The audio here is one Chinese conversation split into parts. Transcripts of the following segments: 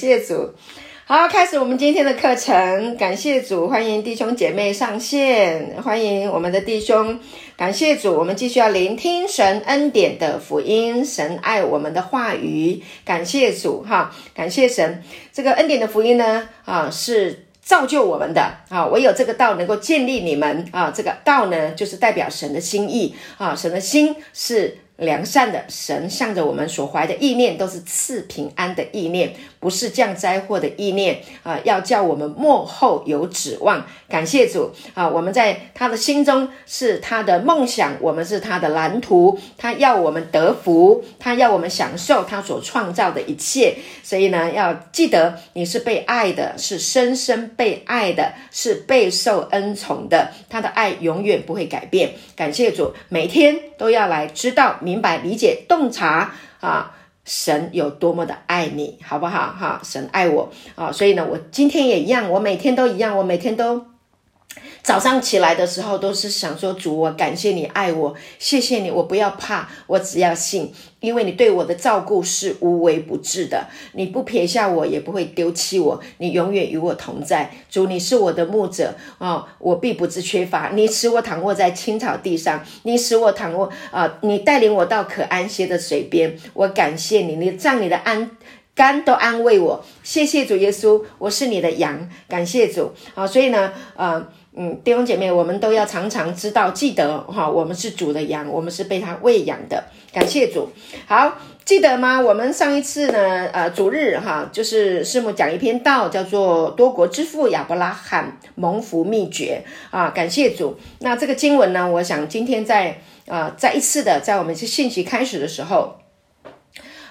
谢主。好，开始我们今天的课程。感谢主，欢迎弟兄姐妹上线，欢迎我们的弟兄。感谢主，我们继续要聆听神恩典的福音，神爱我们的话语。感谢主，哈，感谢神。这个恩典的福音呢，啊，是造就我们的啊，唯有这个道能够建立你们啊，这个道呢，就是代表神的心意啊，神的心是。良善的神向着我们所怀的意念，都是赐平安的意念，不是降灾祸的意念啊！要叫我们末后有指望。感谢主啊！我们在他的心中是他的梦想，我们是他的蓝图。他要我们得福，他要我们享受他所创造的一切。所以呢，要记得你是被爱的，是深深被爱的，是备受恩宠的。他的爱永远不会改变。感谢主，每天都要来知道。明白、理解、洞察啊，神有多么的爱你，好不好？哈，神爱我啊，所以呢，我今天也一样，我每天都一样，我每天都。早上起来的时候，都是想说：主，我感谢你爱我，谢谢你，我不要怕，我只要信，因为你对我的照顾是无微不至的，你不撇下我，也不会丢弃我，你永远与我同在。主，你是我的牧者哦，我必不致缺乏。你使我躺卧在青草地上，你使我躺卧啊、你带领我到可安歇的水边。我感谢你，你让你的安肝都安慰我。谢谢主耶稣，我是你的羊，感谢主啊、所以呢，呃。嗯，弟兄姐妹，我们都要常常知道、记得哈，我们是主的羊，我们是被他喂养的。感谢主。好，记得吗？我们上一次呢，呃，主日哈，就是师母讲一篇道，叫做《多国之父亚伯拉罕蒙福秘诀》啊。感谢主。那这个经文呢，我想今天在啊，再一次的在我们这信息开始的时候。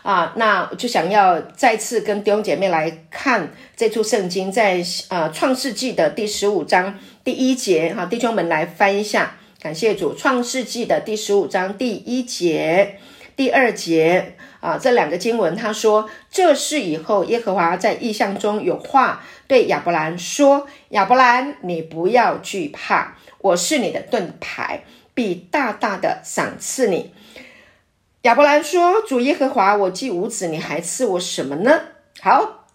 啊，那就想要再次跟弟兄姐妹来看这处圣经，在呃创世纪的第十五章第一节，哈，弟兄们来翻一下，感谢主，创世纪的第十五章第一节、第二节啊，这两个经文，他说，这是以后，耶和华在异象中有话对亚伯兰说：“亚伯兰，你不要惧怕，我是你的盾牌，必大大的赏赐你。”亚伯兰说：“主耶和华，我既无子，你还赐我什么呢？”好，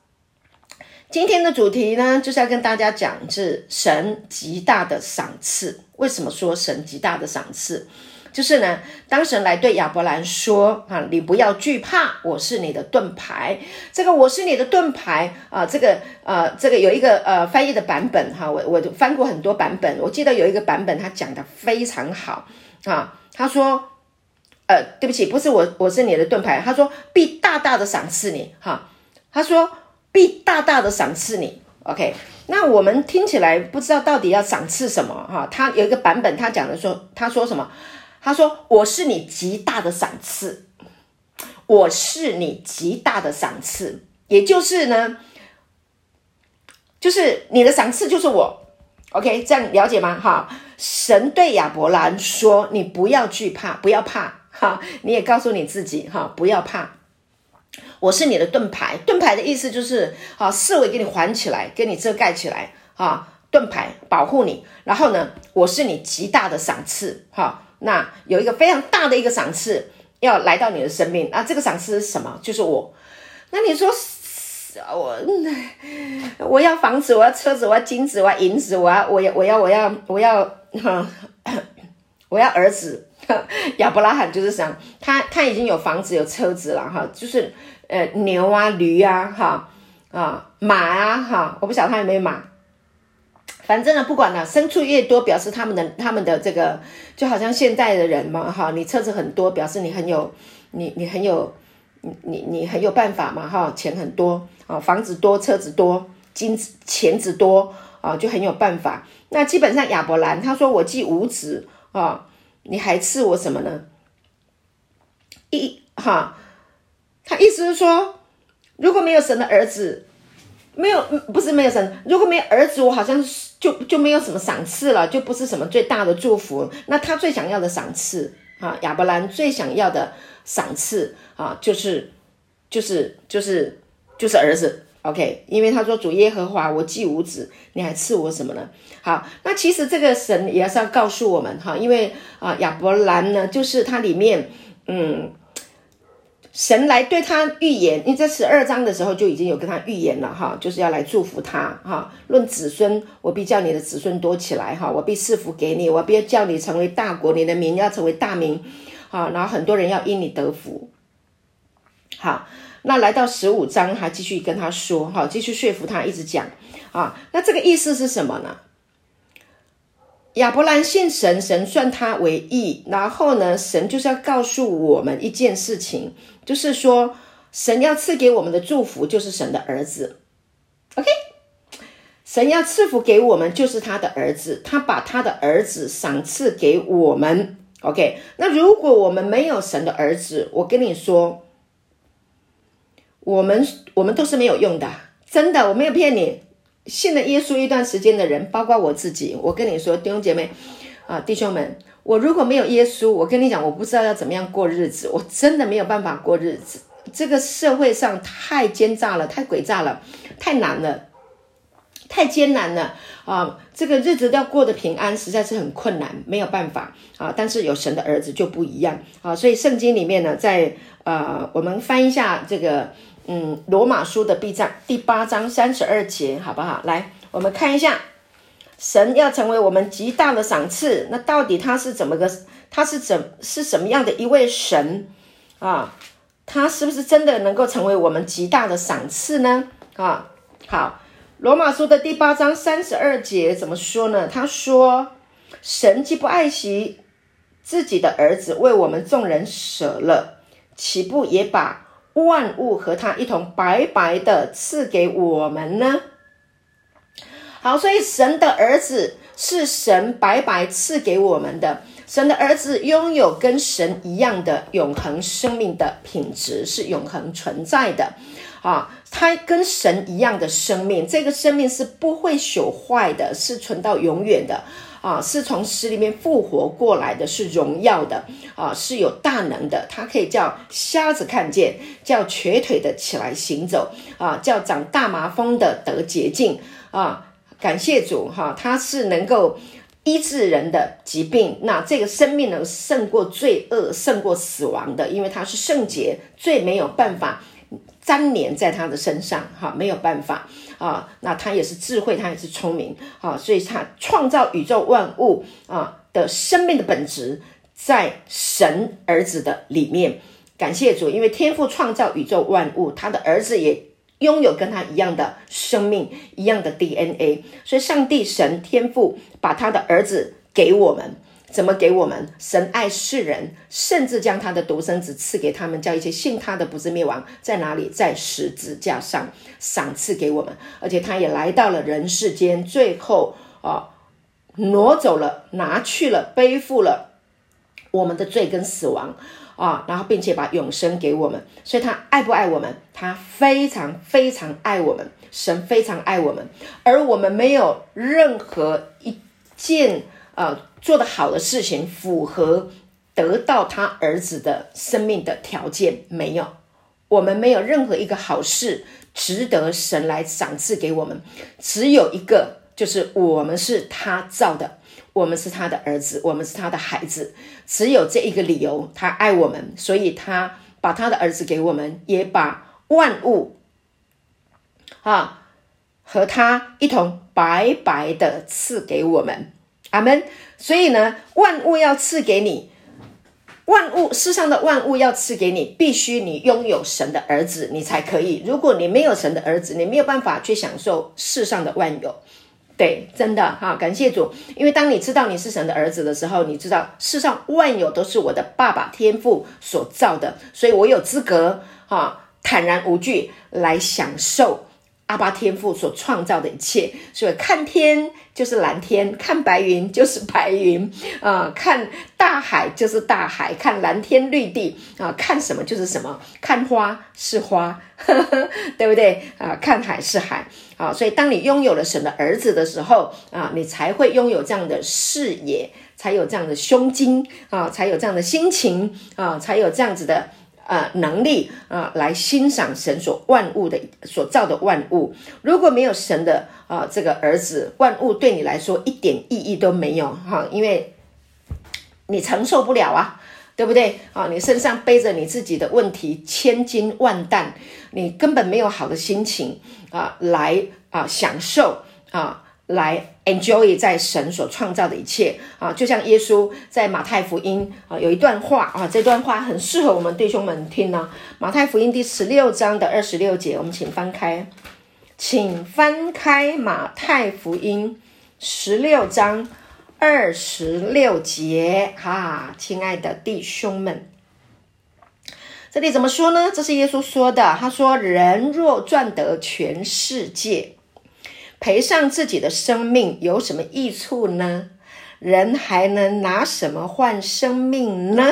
今天的主题呢，就是要跟大家讲是神极大的赏赐。为什么说神极大的赏赐？就是呢，当神来对亚伯兰说：“啊，你不要惧怕，我是你的盾牌。”这个“我是你的盾牌”啊，这个呃，这个有一个呃翻译的版本哈，我我翻过很多版本，我记得有一个版本他讲得非常好啊，他说。呃，对不起，不是我，我是你的盾牌。他说必大大的赏赐你，哈，他说必大大的赏赐你。OK，那我们听起来不知道到底要赏赐什么，哈。他有一个版本，他讲的说，他说什么？他说我是你极大的赏赐，我是你极大的赏赐，也就是呢，就是你的赏赐就是我。OK，这样了解吗？哈，神对亚伯兰说：“你不要惧怕，不要怕。”哈，你也告诉你自己哈，不要怕，我是你的盾牌。盾牌的意思就是，哈，四围给你环起来，给你遮盖起来，哈，盾牌保护你。然后呢，我是你极大的赏赐，哈，那有一个非常大的一个赏赐要来到你的生命啊。这个赏赐是什么？就是我。那你说，我我要房子，我要车子，我要金子，我要银子，我要我要我要我要我要哈，我要儿子。亚伯拉罕就是想他，他已经有房子有车子了哈，就是呃牛啊驴啊哈啊马啊哈，我不晓得他有没有马，反正呢不管了，牲畜越多，表示他们的他们的这个就好像现代的人嘛哈，你车子很多，表示你很有你你很有你你你很有办法嘛哈，钱很多啊，房子多车子多金子钱子多啊，就很有办法。那基本上亚伯兰他说我既无子啊。你还赐我什么呢？一哈，他意思是说，如果没有神的儿子，没有不是没有神，如果没有儿子，我好像就就没有什么赏赐了，就不是什么最大的祝福。那他最想要的赏赐啊，亚伯兰最想要的赏赐啊，就是就是就是就是儿子。OK，因为他说主耶和华，我既无子，你还赐我什么呢？好，那其实这个神也是要告诉我们哈，因为啊亚伯兰呢，就是他里面嗯神来对他预言，因为在十二章的时候就已经有跟他预言了哈，就是要来祝福他哈。论子孙，我必叫你的子孙多起来哈，我必赐福给你，我必叫你成为大国，你的名要成为大名，好，然后很多人要因你得福。好，那来到十五章，还继续跟他说哈，继续说服他，一直讲啊。那这个意思是什么呢？亚伯兰信神，神算他为义。然后呢，神就是要告诉我们一件事情，就是说，神要赐给我们的祝福就是神的儿子。OK，神要赐福给我们就是他的儿子，他把他的儿子赏赐给我们。OK，那如果我们没有神的儿子，我跟你说，我们我们都是没有用的，真的，我没有骗你。信了耶稣一段时间的人，包括我自己，我跟你说，弟兄姐妹啊，弟兄们，我如果没有耶稣，我跟你讲，我不知道要怎么样过日子，我真的没有办法过日子。这个社会上太奸诈了，太诡诈了，太难了，太艰难了啊！这个日子要过得平安，实在是很困难，没有办法啊。但是有神的儿子就不一样啊，所以圣经里面呢，在呃，我们翻一下这个。嗯，罗马书的 B 章第八章三十二节，好不好？来，我们看一下，神要成为我们极大的赏赐，那到底他是怎么个？他是怎是什么样的一位神啊？他是不是真的能够成为我们极大的赏赐呢？啊，好，罗马书的第八章三十二节怎么说呢？他说：“神既不爱惜自己的儿子，为我们众人舍了，岂不也把？”万物和他一同白白的赐给我们呢？好，所以神的儿子是神白白赐给我们的。神的儿子拥有跟神一样的永恒生命的品质，是永恒存在的。啊，他跟神一样的生命，这个生命是不会朽坏的，是存到永远的。啊，是从死里面复活过来的，是荣耀的啊，是有大能的。他可以叫瞎子看见，叫瘸腿的起来行走啊，叫长大麻风的得洁净啊。感谢主哈，他是能够医治人的疾病。那这个生命呢，胜过罪恶，胜过死亡的，因为他是圣洁，最没有办法粘连在他的身上哈，没有办法。啊，那他也是智慧，他也是聪明啊，所以他创造宇宙万物啊的生命的本质在神儿子的里面。感谢主，因为天父创造宇宙万物，他的儿子也拥有跟他一样的生命，一样的 DNA，所以上帝神天父把他的儿子给我们。怎么给我们？神爱世人，甚至将他的独生子赐给他们，叫一切信他的不是灭亡。在哪里？在十字架上赏赐给我们，而且他也来到了人世间，最后啊，挪走了，拿去了，背负了我们的罪跟死亡啊，然后并且把永生给我们。所以他爱不爱我们？他非常非常爱我们，神非常爱我们，而我们没有任何一件。呃，做的好的事情，符合得到他儿子的生命的条件没有？我们没有任何一个好事值得神来赏赐给我们。只有一个，就是我们是他造的，我们是他的儿子，我们是他的孩子。只有这一个理由，他爱我们，所以他把他的儿子给我们，也把万物啊和他一同白白的赐给我们。阿门。所以呢，万物要赐给你，万物世上的万物要赐给你，必须你拥有神的儿子，你才可以。如果你没有神的儿子，你没有办法去享受世上的万有。对，真的哈，感谢主。因为当你知道你是神的儿子的时候，你知道世上万有都是我的爸爸天父所造的，所以我有资格哈，坦然无惧来享受。阿爸天父所创造的一切，所以看天就是蓝天，看白云就是白云啊、看大海就是大海，看蓝天绿地啊、看什么就是什么，看花是花，呵 呵对不对啊、看海是海啊、所以当你拥有了神的儿子的时候啊、你才会拥有这样的视野，才有这样的胸襟啊、才有这样的心情啊、才有这样子的。呃，能力啊、来欣赏神所万物的所造的万物。如果没有神的啊、这个儿子，万物对你来说一点意义都没有哈，因为你承受不了啊对不对啊？你身上背着你自己的问题，千斤万担，你根本没有好的心情啊，来啊享受啊，来 enjoy 在神所创造的一切啊。就像耶稣在马太福音啊有一段话啊，这段话很适合我们弟兄们听呢、马太福音第十六章的二十六节，我们请翻开，请翻开马太福音十六章。二十六节，哈、亲爱的弟兄们，这里怎么说呢？这是耶稣说的。他说：“人若赚得全世界，赔上自己的生命，有什么益处呢？人还能拿什么换生命呢？”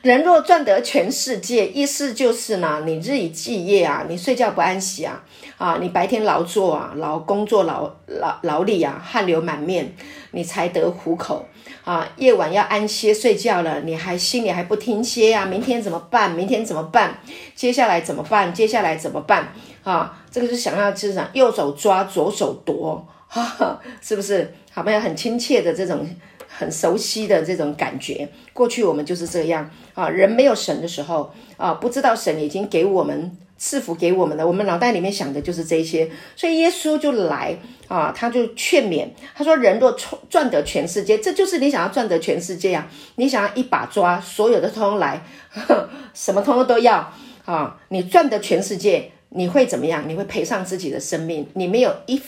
人若赚得全世界，意思就是呢，你日以继夜啊，你睡觉不安息啊，啊，你白天劳作啊，劳工作劳劳劳力啊，汗流满面，你才得糊口啊，夜晚要安歇睡觉了，你还心里还不停歇啊，明天怎么办？明天怎么办？接下来怎么办？接下来怎么办？啊，这个是想要就是讲右手抓，左手夺，哈哈，是不是？好朋友很亲切的这种。很熟悉的这种感觉，过去我们就是这样啊。人没有神的时候啊，不知道神已经给我们赐福给我们了，我们脑袋里面想的就是这些。所以耶稣就来啊，他就劝勉他说：“人若赚得全世界，这就是你想要赚得全世界啊！你想要一把抓，所有的通通来，呵 什么通通都要啊！你赚得全世界，你会怎么样？你会赔上自己的生命，你没有一。”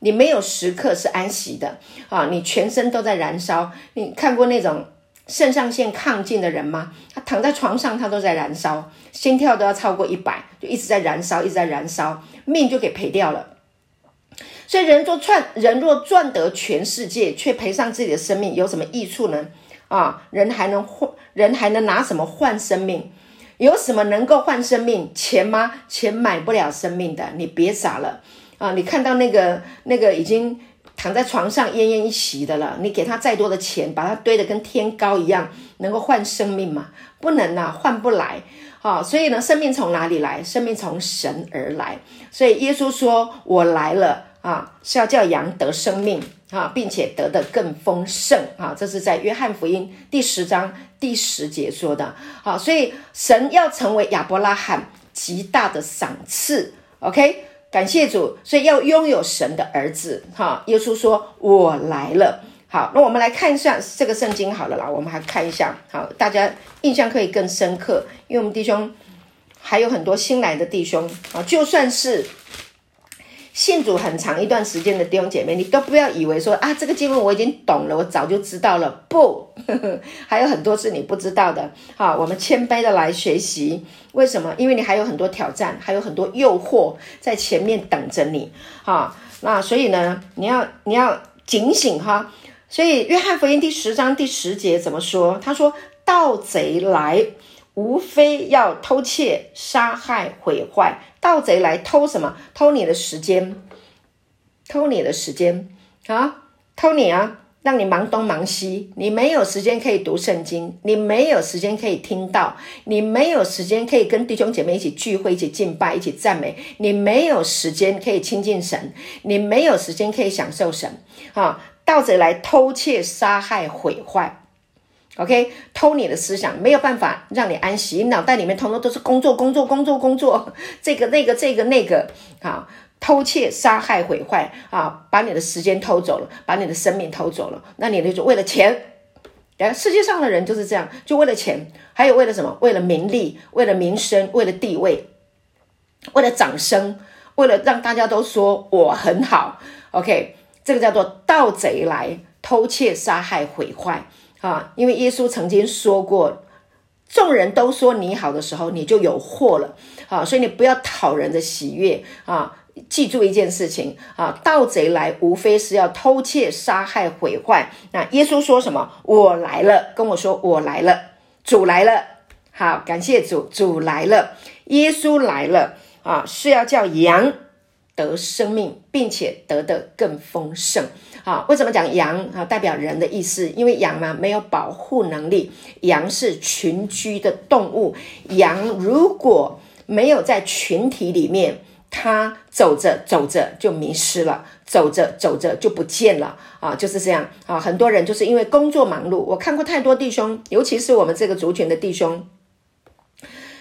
你没有时刻是安息的啊！你全身都在燃烧。你看过那种肾上腺亢进的人吗？他躺在床上，他都在燃烧，心跳都要超过一百，就一直在燃烧，一直在燃烧，命就给赔掉了。所以人若赚，人若赚得全世界，却赔上自己的生命，有什么益处呢？啊，人还能换，人还能拿什么换生命？有什么能够换生命？钱吗？钱买不了生命的，你别傻了。啊，你看到那个那个已经躺在床上奄奄一息的了，你给他再多的钱，把他堆得跟天高一样，能够换生命吗？不能呐、啊，换不来。啊，所以呢，生命从哪里来？生命从神而来。所以耶稣说：“我来了啊，是要叫羊得生命啊，并且得的更丰盛啊。”这是在约翰福音第十章第十节说的。好，所以神要成为亚伯拉罕极大的赏赐。OK。感谢主，所以要拥有神的儿子，哈！耶稣说：“我来了。”好，那我们来看一下这个圣经好了啦。我们还看一下，好，大家印象可以更深刻，因为我们弟兄还有很多新来的弟兄啊，就算是。信主很长一段时间的弟兄姐妹，你都不要以为说啊，这个经文我已经懂了，我早就知道了。不，呵呵，还有很多是你不知道的。好，我们谦卑的来学习。为什么？因为你还有很多挑战，还有很多诱惑在前面等着你。好，那所以呢，你要你要警醒哈。所以约翰福音第十章第十节怎么说？他说：“盗贼来。”无非要偷窃、杀害、毁坏。盗贼来偷什么？偷你的时间，偷你的时间啊！偷你啊！让你忙东忙西，你没有时间可以读圣经，你没有时间可以听道，你没有时间可以跟弟兄姐妹一起聚会、一起敬拜、一起赞美，你没有时间可以亲近神，你没有时间可以享受神啊！盗贼来偷窃、杀害、毁坏。OK，偷你的思想，没有办法让你安息，脑袋里面通通都是工作，工作，工作，工作，这个、那个、这个、那个，啊，偷窃、杀害、毁坏，啊，把你的时间偷走了，把你的生命偷走了，那你就为了钱，哎，世界上的人就是这样，就为了钱，还有为了什么？为了名利，为了名声，为了地位，为了掌声，为了让大家都说我很好。OK，这个叫做盗贼来偷窃、杀害、毁坏。啊，因为耶稣曾经说过，众人都说你好的时候，你就有祸了。啊，所以你不要讨人的喜悦啊！记住一件事情啊，盗贼来无非是要偷窃、杀害、毁坏。那耶稣说什么？我来了，跟我说我来了，主来了。好，感谢主，主来了，耶稣来了啊，是要叫羊得生命，并且得的更丰盛。啊，为什么讲羊啊？代表人的意思，因为羊呢没有保护能力，羊是群居的动物，羊如果没有在群体里面，他走着走着就迷失了，走着走着就不见了啊，就是这样啊。很多人就是因为工作忙碌，我看过太多弟兄，尤其是我们这个族群的弟兄，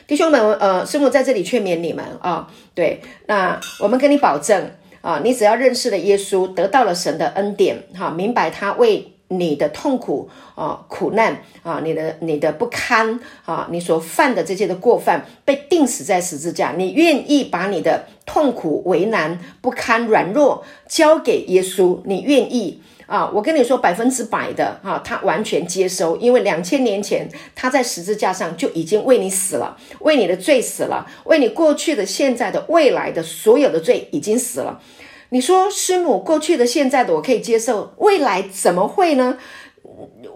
弟兄们，呃，师母在这里劝勉你们啊，对，那我们跟你保证啊，你只要认识了耶稣，得到了神的恩典，哈、明白他为。你的痛苦啊，苦难啊，你的你的不堪啊，你所犯的这些的过犯被钉死在十字架，你愿意把你的痛苦、为难、不堪、软弱交给耶稣？你愿意啊？我跟你说，百分之百的啊，他完全接收，因为两千年前他在十字架上就已经为你死了，为你的罪死了，为你过去的、现在的、未来的所有的罪已经死了。你说师母，过去的、现在的我可以接受，未来怎么会呢？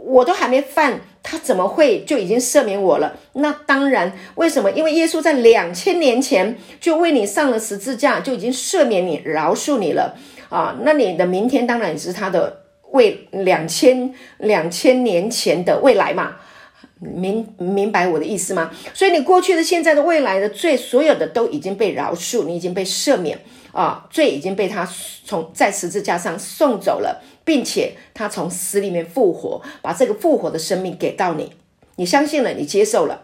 我都还没犯，他怎么会就已经赦免我了？那当然，为什么？因为耶稣在两千年前就为你上了十字架，就已经赦免你、饶恕你了啊！那你的明天当然也是他的未两千两千年前的未来嘛？明明白我的意思吗？所以你过去的、现在的、未来的罪，所有的都已经被饶恕，你已经被赦免。啊，罪已经被他从在十字架上送走了，并且他从死里面复活，把这个复活的生命给到你。你相信了，你接受了，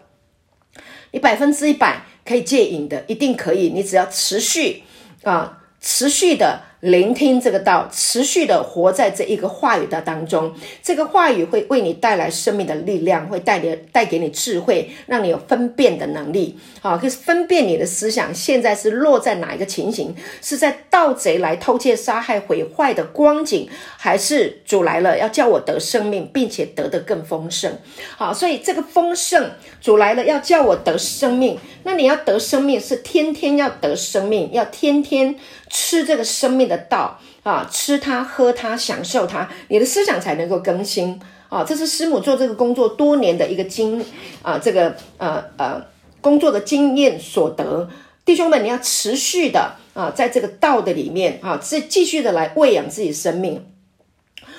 你百分之一百可以戒瘾的，一定可以。你只要持续啊，持续的。聆听这个道，持续的活在这一个话语的当中，这个话语会为你带来生命的力量，会带你带给你智慧，让你有分辨的能力。好，可是分辨你的思想现在是落在哪一个情形？是在盗贼来偷窃、杀害、毁坏的光景，还是主来了要叫我得生命，并且得的更丰盛？好，所以这个丰盛，主来了要叫我得生命，那你要得生命是天天要得生命，要天天。吃这个生命的道啊，吃它、喝它、享受它，你的思想才能够更新啊！这是师母做这个工作多年的一个经啊，这个呃呃工作的经验所得。弟兄们，你要持续的啊，在这个道的里面啊，继继续的来喂养自己生命。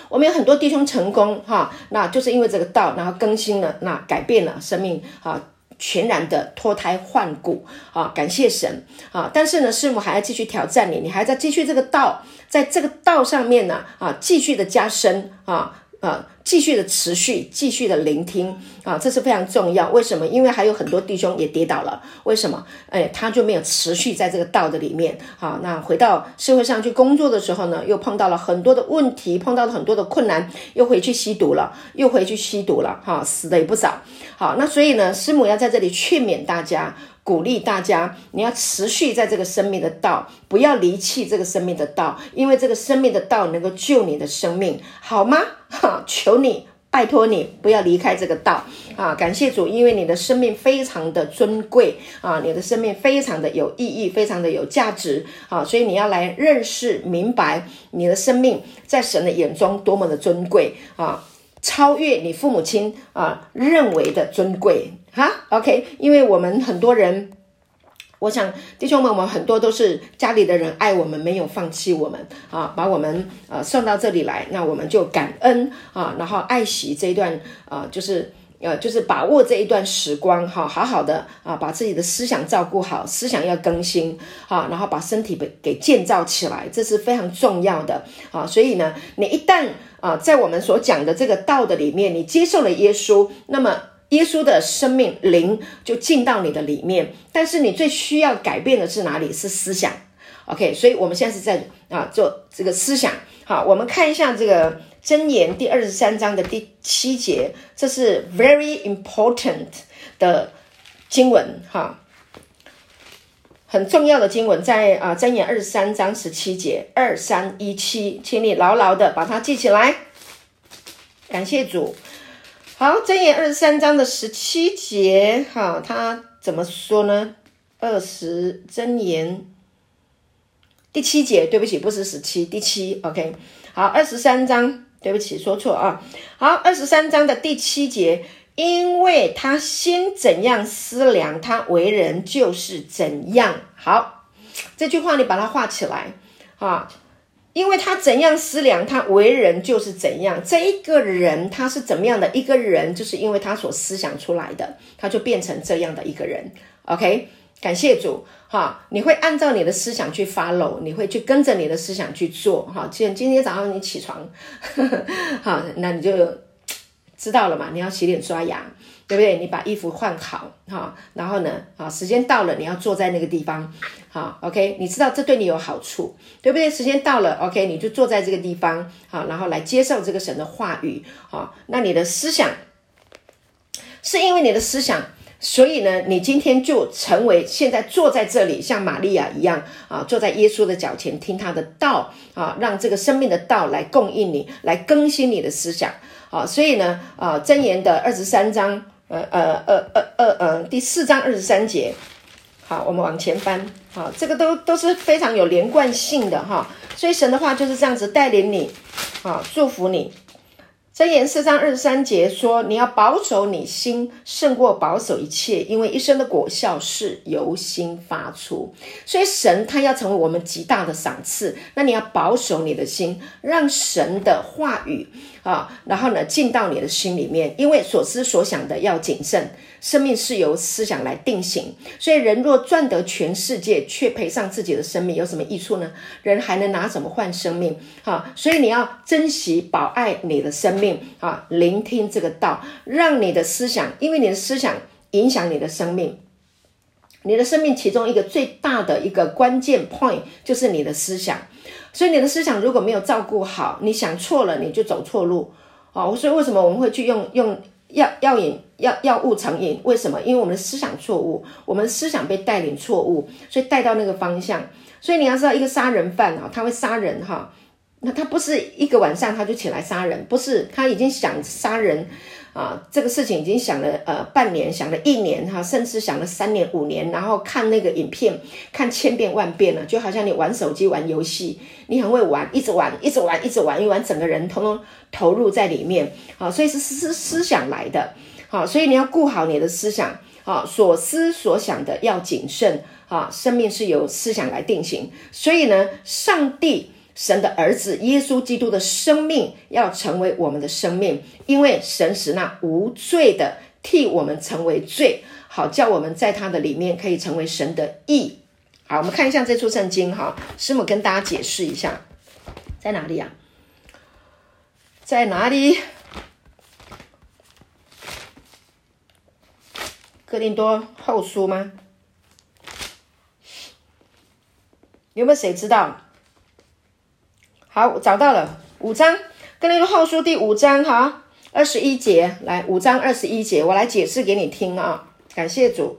我们有很多弟兄成功哈、那就是因为这个道，然后更新了，那改变了生命啊。全然的脱胎换骨啊！感谢神啊！但是呢，师母还要继续挑战你，你还在继续这个道，在这个道上面呢啊，继续的加深啊啊！继续的持续，继续的聆听啊，这是非常重要。为什么？因为还有很多弟兄也跌倒了。为什么？哎，他就没有持续在这个道的里面啊。那回到社会上去工作的时候呢，又碰到了很多的问题，碰到了很多的困难，又回去吸毒了，又回去吸毒了，哈，死的也不少。好，那所以呢，师母要在这里劝勉大家。鼓励大家，你要持续在这个生命的道，不要离弃这个生命的道，因为这个生命的道能够救你的生命，好吗？哈，求你，拜托你，不要离开这个道啊！感谢主，因为你的生命非常的尊贵啊，你的生命非常的有意义，非常的有价值啊，所以你要来认识、明白你的生命在神的眼中多么的尊贵啊，超越你父母亲啊认为的尊贵。哈，OK，因为我们很多人，我想弟兄们，我们很多都是家里的人爱我们，没有放弃我们啊，把我们啊送到这里来，那我们就感恩啊，然后爱惜这一段啊，就是呃，就是把握这一段时光哈，好好的啊，把自己的思想照顾好，思想要更新啊，然后把身体给给建造起来，这是非常重要的啊。所以呢，你一旦啊，在我们所讲的这个道的里面，你接受了耶稣，那么。耶稣的生命灵就进到你的里面，但是你最需要改变的是哪里？是思想。OK，所以我们现在是在啊做这个思想。好，我们看一下这个箴言第二十三章的第七节，这是 very important 的经文哈，很重要的经文，在啊箴言二十三章十七节，二三一七，请你牢牢的把它记起来。感谢主。好，箴言二十三章的十七节，哈，它怎么说呢？二十箴言第七节，对不起，不是十七，第七，OK。好，二十三章，对不起，说错啊。好，二十三章的第七节，因为他先怎样思量，他为人就是怎样。好，这句话你把它画起来，啊。因为他怎样思量，他为人就是怎样。这一个人他是怎么样的一个人，就是因为他所思想出来的，他就变成这样的一个人。OK，感谢主，哈，你会按照你的思想去 follow，你会去跟着你的思想去做，哈。既然今天早上你起床，呵呵好，那你就知道了嘛，你要洗脸刷牙，对不对？你把衣服换好，哈，然后呢，啊，时间到了，你要坐在那个地方，好，OK，你知道这对你有好处，对不对？时间到了，OK，你就坐在这个地方，好，然后来接受这个神的话语，好，那你的思想是因为你的思想。所以呢，你今天就成为现在坐在这里，像玛利亚一样啊，坐在耶稣的脚前听他的道啊，让这个生命的道来供应你，来更新你的思想啊。所以呢，啊，箴言的二十三章，呃呃呃呃呃呃，第四章二十三节，好，我们往前翻，好，这个都都是非常有连贯性的哈。所以神的话就是这样子带领你，啊，祝福你。箴言四章二十三节说：“你要保守你心，胜过保守一切，因为一生的果效是由心发出。所以神他要成为我们极大的赏赐。那你要保守你的心，让神的话语啊，然后呢进到你的心里面，因为所思所想的要谨慎。”生命是由思想来定型，所以人若赚得全世界，却赔上自己的生命，有什么益处呢？人还能拿什么换生命？哈，所以你要珍惜、保爱你的生命啊！聆听这个道，让你的思想，因为你的思想影响你的生命，你的生命其中一个最大的一个关键 point 就是你的思想。所以你的思想如果没有照顾好，你想错了，你就走错路哦！所以为什么我们会去用用？药药瘾药药物成瘾，为什么？因为我们的思想错误，我们思想被带领错误，所以带到那个方向。所以你要知道，一个杀人犯啊，他会杀人哈，那他不是一个晚上他就起来杀人，不是，他已经想杀人。啊，这个事情已经想了呃半年，想了一年哈，甚至想了三年五年，然后看那个影片看千遍万遍了，就好像你玩手机玩游戏，你很会玩，一直玩，一直玩，一直玩，一玩整个人通通投入在里面，啊，所以是思思想来的，好，所以你要顾好你的思想，好，所思所想的要谨慎，啊，生命是由思想来定型，所以呢，上帝。神的儿子耶稣基督的生命要成为我们的生命，因为神使那无罪的替我们成为罪，好叫我们在他的里面可以成为神的义。好，我们看一下这处圣经哈，师母跟大家解释一下，在哪里呀？在哪里？哥林多后书吗？有没有谁知道？好，找到了五章，哥林多后书第五章哈，二十一节，来五章二十一节，我来解释给你听啊。感谢主。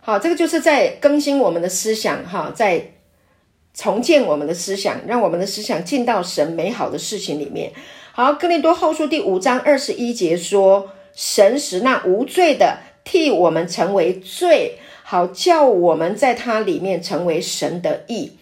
好，这个就是在更新我们的思想哈，在重建我们的思想，让我们的思想进到神美好的事情里面。好，哥林多后书第五章二十一节说：“神使那无罪的替我们成为罪，好叫我们在他里面成为神的义。”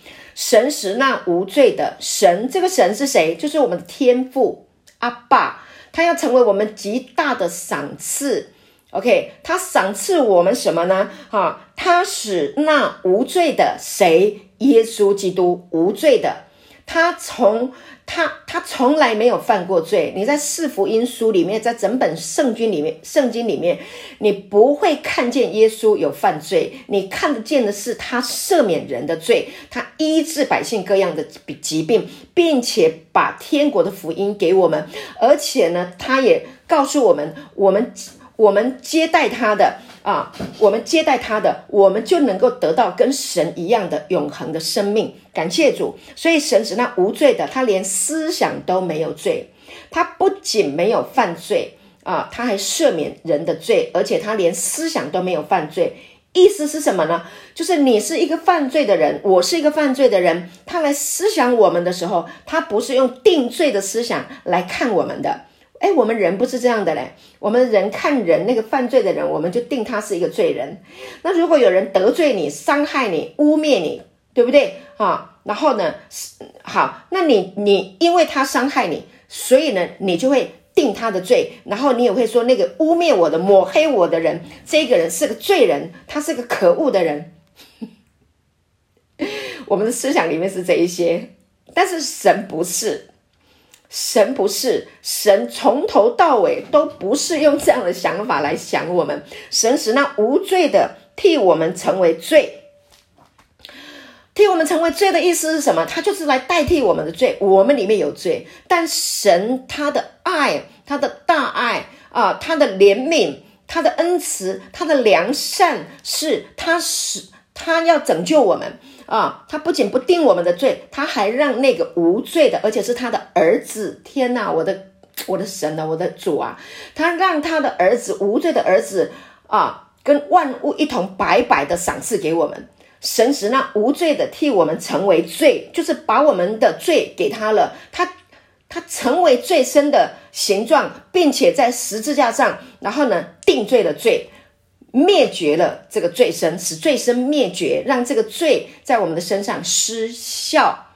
神使那无罪的神，这个神是谁？就是我们的天父阿爸，他要成为我们极大的赏赐。OK，他赏赐我们什么呢？哈，他使那无罪的谁？耶稣基督无罪的，他从。他他从来没有犯过罪。你在四福音书里面，在整本圣经里面，圣经里面，你不会看见耶稣有犯罪。你看得见的是他赦免人的罪，他医治百姓各样的疾病，并且把天国的福音给我们。而且呢，他也告诉我们，我们我们接待他的。啊，我们接待他的，我们就能够得到跟神一样的永恒的生命。感谢主，所以神是那无罪的，他连思想都没有罪，他不仅没有犯罪啊，他还赦免人的罪，而且他连思想都没有犯罪。意思是什么呢？就是你是一个犯罪的人，我是一个犯罪的人，他来思想我们的时候，他不是用定罪的思想来看我们的。哎，我们人不是这样的嘞。我们人看人那个犯罪的人，我们就定他是一个罪人。那如果有人得罪你、伤害你、污蔑你，对不对啊？然后呢，好，那你你因为他伤害你，所以呢，你就会定他的罪。然后你也会说，那个污蔑我的、抹黑我的人，这个人是个罪人，他是个可恶的人。我们的思想里面是这一些，但是神不是。神不是，神从头到尾都不是用这样的想法来想我们。神使那无罪的替我们成为罪，替我们成为罪的意思是什么？他就是来代替我们的罪。我们里面有罪，但神他的爱，他的大爱啊，他的怜悯，他的恩慈，他的良善，是他使他要拯救我们。啊，他不仅不定我们的罪，他还让那个无罪的，而且是他的儿子。天哪，我的我的神啊，我的主啊！他让他的儿子无罪的儿子啊，跟万物一同白白的赏赐给我们。神使那无罪的替我们成为罪，就是把我们的罪给他了。他他成为罪身的形状，并且在十字架上，然后呢，定罪了罪。灭绝了这个罪身，使罪身灭绝，让这个罪在我们的身上失效。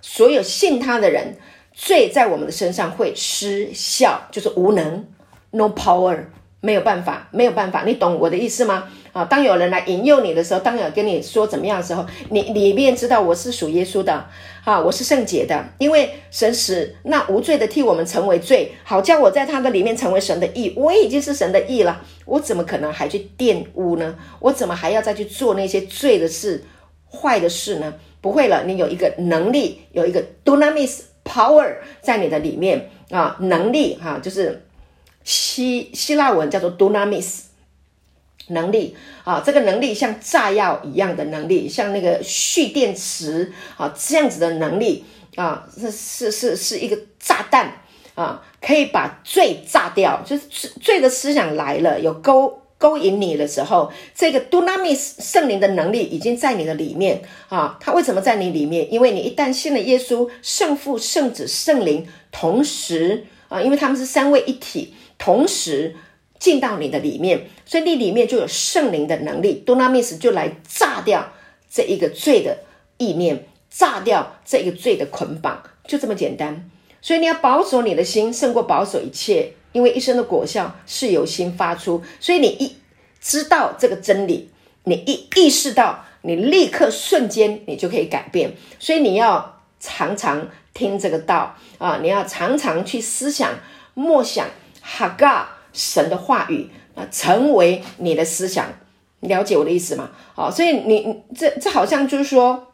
所有信他的人，罪在我们的身上会失效，就是无能，no power。没有办法，没有办法，你懂我的意思吗？啊，当有人来引诱你的时候，当有跟你说怎么样的时候，你里面知道我是属耶稣的，啊，我是圣洁的，因为神使那无罪的替我们成为罪，好叫我在他的里面成为神的义。我已经是神的义了，我怎么可能还去玷污呢？我怎么还要再去做那些罪的事、坏的事呢？不会了，你有一个能力，有一个 dunamis power 在你的里面啊，能力哈、就是。希希腊文叫做 dunamis，能力啊，这个能力像炸药一样的能力，像那个蓄电池啊这样子的能力啊，是是是是一个炸弹啊，可以把罪炸掉。就是罪的思想来了，有勾勾引你的时候，这个 dunamis 圣灵的能力已经在你的里面啊。它为什么在你里面？因为你一旦信了耶稣，圣父、圣子、圣灵同时啊，因为他们是三位一体。同时进到你的里面，所以你里面就有圣灵的能力，Dunamis 就来炸掉这一个罪的意念，炸掉这一个罪的捆绑，就这么简单。所以你要保守你的心，胜过保守一切，因为一生的果效是由心发出。所以你一知道这个真理，你一意识到，你立刻瞬间你就可以改变。所以你要常常听这个道啊，你要常常去思想、默想。哈嘎，神的话语啊，成为你的思想，了解我的意思吗？好，所以你这这好像就是说，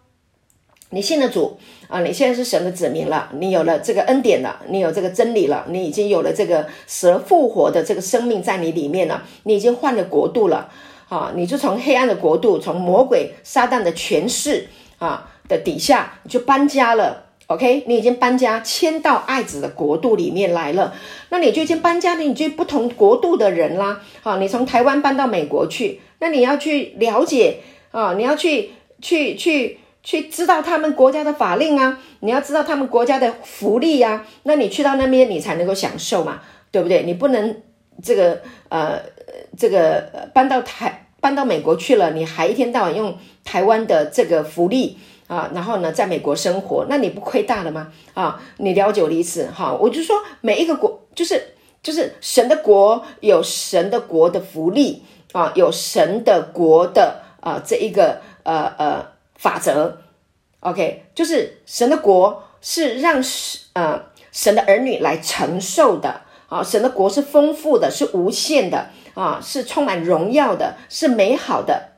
你信了主啊，你现在是神的子民了，你有了这个恩典了，你有这个真理了，你已经有了这个死复活的这个生命在你里面了，你已经换了国度了啊，你就从黑暗的国度，从魔鬼撒旦的权势啊的底下，你就搬家了。OK，你已经搬家迁到爱子的国度里面来了，那你就已经搬家了，你就不同国度的人啦。好，你从台湾搬到美国去，那你要去了解啊，你要去去去去知道他们国家的法令啊，你要知道他们国家的福利呀。那你去到那边，你才能够享受嘛，对不对？你不能这个呃这个搬到台搬到美国去了，你还一天到晚用台湾的这个福利。啊，然后呢，在美国生活，那你不亏大了吗？啊，你了解我的意思哈？我就说每一个国，就是就是神的国有神的国的福利啊，有神的国的啊这一个呃呃法则，OK，就是神的国是让呃神的儿女来承受的啊，神的国是丰富的，是无限的啊，是充满荣耀的，是美好的。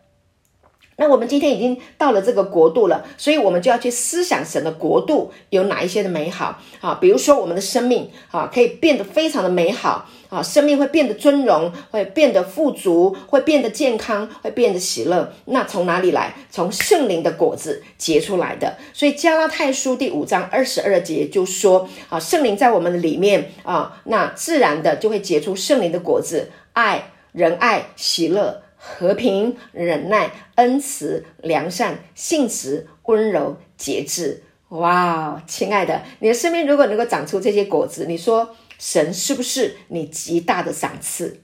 那我们今天已经到了这个国度了，所以我们就要去思想神的国度有哪一些的美好啊？比如说我们的生命啊，可以变得非常的美好啊，生命会变得尊荣，会变得富足，会变得健康，会变得喜乐。那从哪里来？从圣灵的果子结出来的。所以加拉太书第五章二十二节就说啊，圣灵在我们的里面啊，那自然的就会结出圣灵的果子：爱、仁爱、喜乐。和平、忍耐、恩慈、良善、信实、温柔、节制。哇，亲爱的，你的生命如果能够长出这些果子，你说神是不是你极大的赏赐？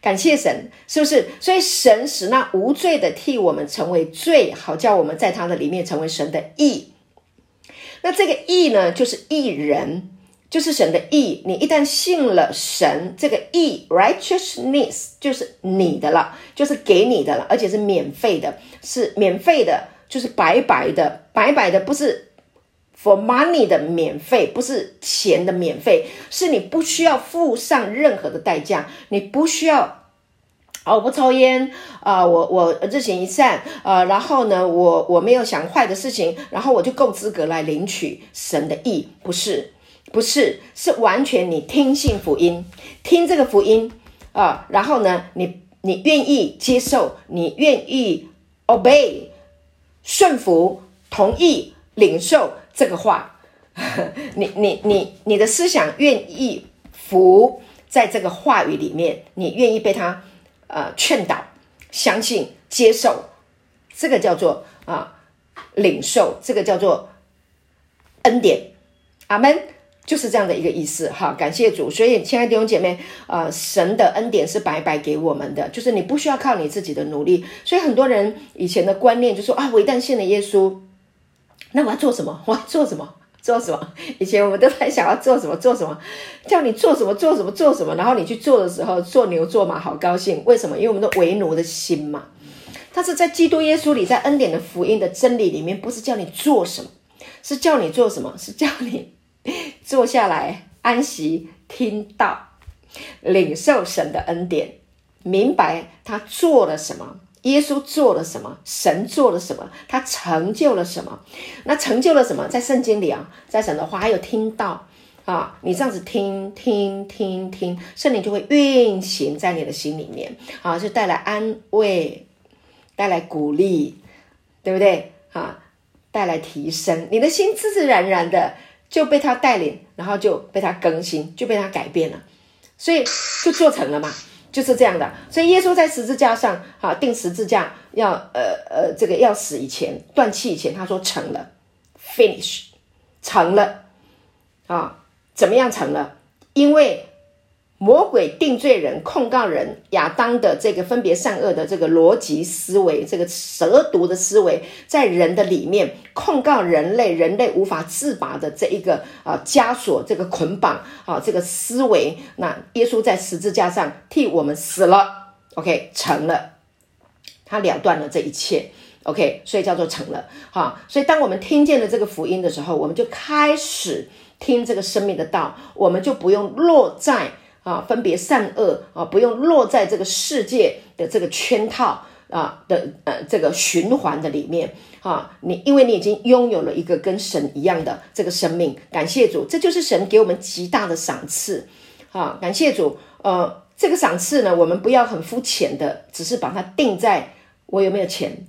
感谢神，是不是？所以神使那无罪的替我们成为罪，好叫我们在他的里面成为神的义。那这个义呢，就是义人。就是神的义，你一旦信了神，这个义 righteousness 就是你的了，就是给你的了，而且是免费的，是免费的，就是白白的，白白的，不是 for money 的免费，不是钱的免费，是你不需要付上任何的代价，你不需要。哦，我不抽烟啊，我我日行一善啊，然后呢，我我没有想坏的事情，然后我就够资格来领取神的义，不是，不是，是完全你听信福音，听这个福音啊，然后呢，你你愿意接受，你愿意 obey 顺服，同意领受这个话，你你你你的思想愿意服在这个话语里面，你愿意被他。呃，劝导、相信、接受，这个叫做啊、领受，这个叫做恩典。阿门，就是这样的一个意思哈。感谢主，所以亲爱的弟兄姐妹，呃，神的恩典是白白给我们的，就是你不需要靠你自己的努力。所以很多人以前的观念就说啊，我一旦信了耶稣，那我要做什么？我要做什么？做什么？以前我们都在想要做什么，做什么，叫你做什么，做什么，做什么。然后你去做的时候，做牛做马，好高兴。为什么？因为我们的为奴的心嘛。但是在基督耶稣里，在恩典的福音的真理里面，不是叫你做什么，是叫你做什么？是叫你坐下来安息，听道，领受神的恩典，明白他做了什么。耶稣做了什么？神做了什么？他成就了什么？那成就了什么？在圣经里啊，在神的话还有听到啊，你这样子听听听听，圣灵就会运行在你的心里面啊，就带来安慰，带来鼓励，对不对？啊，带来提升，你的心自自然然的就被他带领，然后就被他更新，就被他改变了，所以就做成了嘛。就是这样的，所以耶稣在十字架上，哈，钉十字架要，呃呃，这个要死以前，断气以前，他说成了，finish，成了，啊，怎么样成了？因为。魔鬼定罪人、控告人亚当的这个分别善恶的这个逻辑思维，这个蛇毒的思维，在人的里面控告人类，人类无法自拔的这一个啊枷锁，这个捆绑啊，这个思维。那耶稣在十字架上替我们死了，OK，成了，他了断了这一切，OK，所以叫做成了。哈，所以当我们听见了这个福音的时候，我们就开始听这个生命的道，我们就不用落在。啊，分别善恶啊，不用落在这个世界的这个圈套啊的呃这个循环的里面啊。你因为你已经拥有了一个跟神一样的这个生命，感谢主，这就是神给我们极大的赏赐啊！感谢主，呃，这个赏赐呢，我们不要很肤浅的，只是把它定在我有没有钱，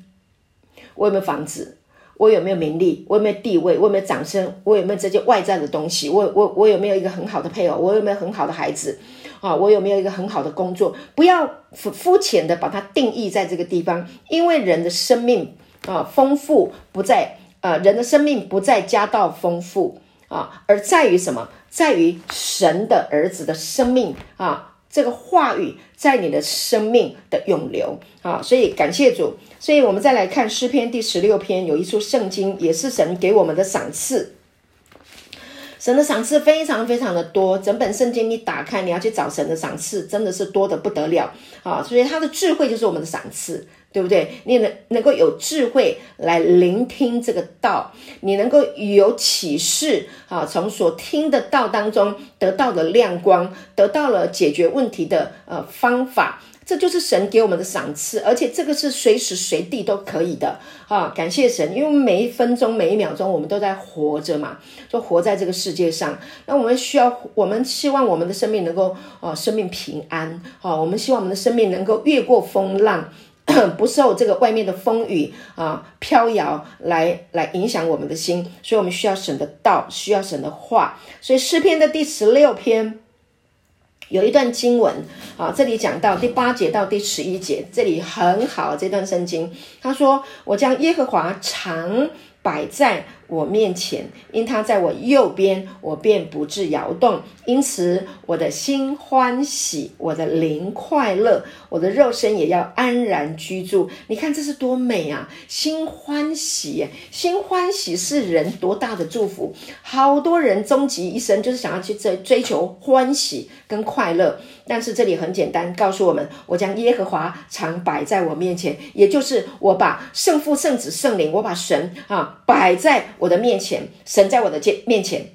我有没有房子。我有没有名利？我有没有地位？我有没有掌声？我有没有这些外在的东西？我我我有没有一个很好的配偶？我有没有很好的孩子？啊，我有没有一个很好的工作？不要肤肤浅的把它定义在这个地方，因为人的生命啊，丰富不在呃，人的生命不在家道丰富啊，而在于什么？在于神的儿子的生命啊。这个话语在你的生命的涌流啊，所以感谢主。所以我们再来看诗篇第十六篇，有一处圣经，也是神给我们的赏赐。神的赏赐非常非常的多，整本圣经你打开，你要去找神的赏赐，真的是多得不得了啊！所以他的智慧就是我们的赏赐。对不对？你能能够有智慧来聆听这个道，你能够有启示啊，从所听的道当中得到的亮光，得到了解决问题的呃方法，这就是神给我们的赏赐，而且这个是随时随地都可以的啊！感谢神，因为每一分钟每一秒钟我们都在活着嘛，就活在这个世界上。那我们需要，我们希望我们的生命能够啊，生命平安啊，我们希望我们的生命能够越过风浪。不受这个外面的风雨啊飘摇来来影响我们的心，所以我们需要省的道，需要省的话。所以诗篇的第十六篇有一段经文啊，这里讲到第八节到第十一节，这里很好，这段圣经他说：“我将耶和华常摆在。”我面前，因他在我右边，我便不致摇动。因此，我的心欢喜，我的灵快乐，我的肉身也要安然居住。你看，这是多美啊！心欢喜，心欢喜是人多大的祝福。好多人终其一生就是想要去追追求欢喜跟快乐，但是这里很简单，告诉我们：我将耶和华常摆在我面前，也就是我把圣父、圣子、圣灵，我把神啊摆在。我的面前，神在我的面前。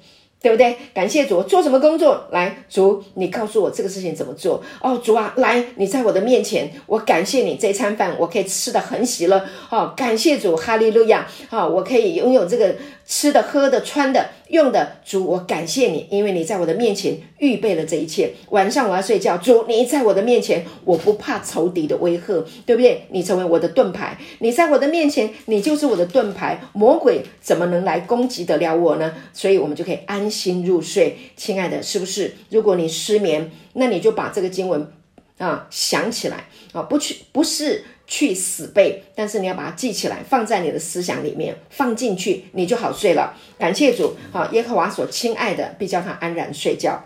对不对？感谢主，做什么工作？来，主，你告诉我这个事情怎么做？哦，主啊，来，你在我的面前，我感谢你这餐饭，我可以吃的很喜乐。哦，感谢主，哈利路亚。好、哦，我可以拥有这个吃的、喝的、穿的。用的主，我感谢你，因为你在我的面前预备了这一切。晚上我要睡觉，主，你在我的面前，我不怕仇敌的威吓，对不对？你成为我的盾牌，你在我的面前，你就是我的盾牌，魔鬼怎么能来攻击得了我呢？所以，我们就可以安心入睡。亲爱的，是不是？如果你失眠，那你就把这个经文啊想起来啊，不去，不是。去死背，但是你要把它记起来，放在你的思想里面，放进去，你就好睡了。感谢主，好，耶和华所亲爱的，必叫他安然睡觉。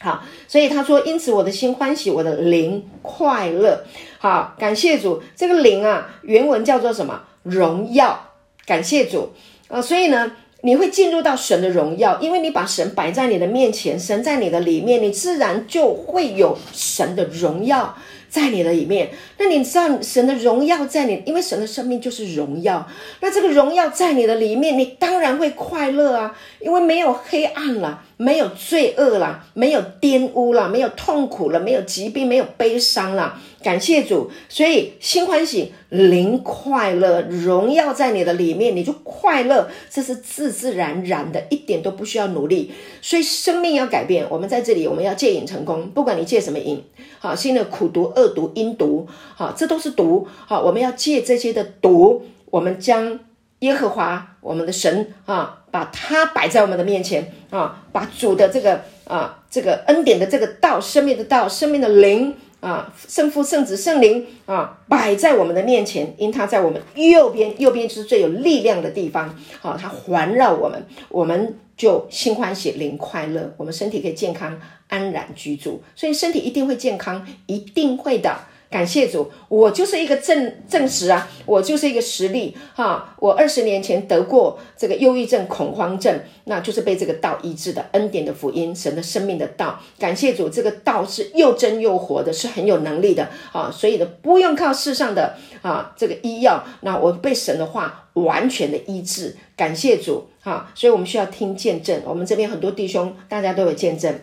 好，所以他说，因此我的心欢喜，我的灵快乐。好，感谢主，这个灵啊，原文叫做什么？荣耀。感谢主啊，所以呢，你会进入到神的荣耀，因为你把神摆在你的面前，神在你的里面，你自然就会有神的荣耀。在你的里面，那你知道神的荣耀在你，因为神的生命就是荣耀。那这个荣耀在你的里面，你当然会快乐啊，因为没有黑暗了，没有罪恶了，没有玷污了，没有痛苦了，没有疾病，没有悲伤了。感谢主，所以心欢喜，灵快乐，荣耀在你的里面，你就快乐，这是自自然然的，一点都不需要努力。所以生命要改变，我们在这里，我们要戒瘾成功，不管你戒什么瘾，好，新的苦毒、恶毒、阴毒，好，这都是毒，好，我们要戒这些的毒，我们将耶和华我们的神啊，把它摆在我们的面前啊，把主的这个啊，这个恩典的这个道，生命的道，生命的灵。啊，圣父、圣子、圣灵啊，摆在我们的面前，因他在我们右边，右边就是最有力量的地方。好、啊，他环绕我们，我们就心欢喜，灵快乐，我们身体可以健康安然居住。所以身体一定会健康，一定会的。感谢主，我就是一个证证实啊，我就是一个实例哈。我二十年前得过这个忧郁症、恐慌症，那就是被这个道医治的恩典的福音，神的生命的道。感谢主，这个道是又真又活的，是很有能力的啊。所以呢，不用靠世上的啊这个医药，那我被神的话完全的医治。感谢主哈，所以我们需要听见证。我们这边很多弟兄，大家都有见证。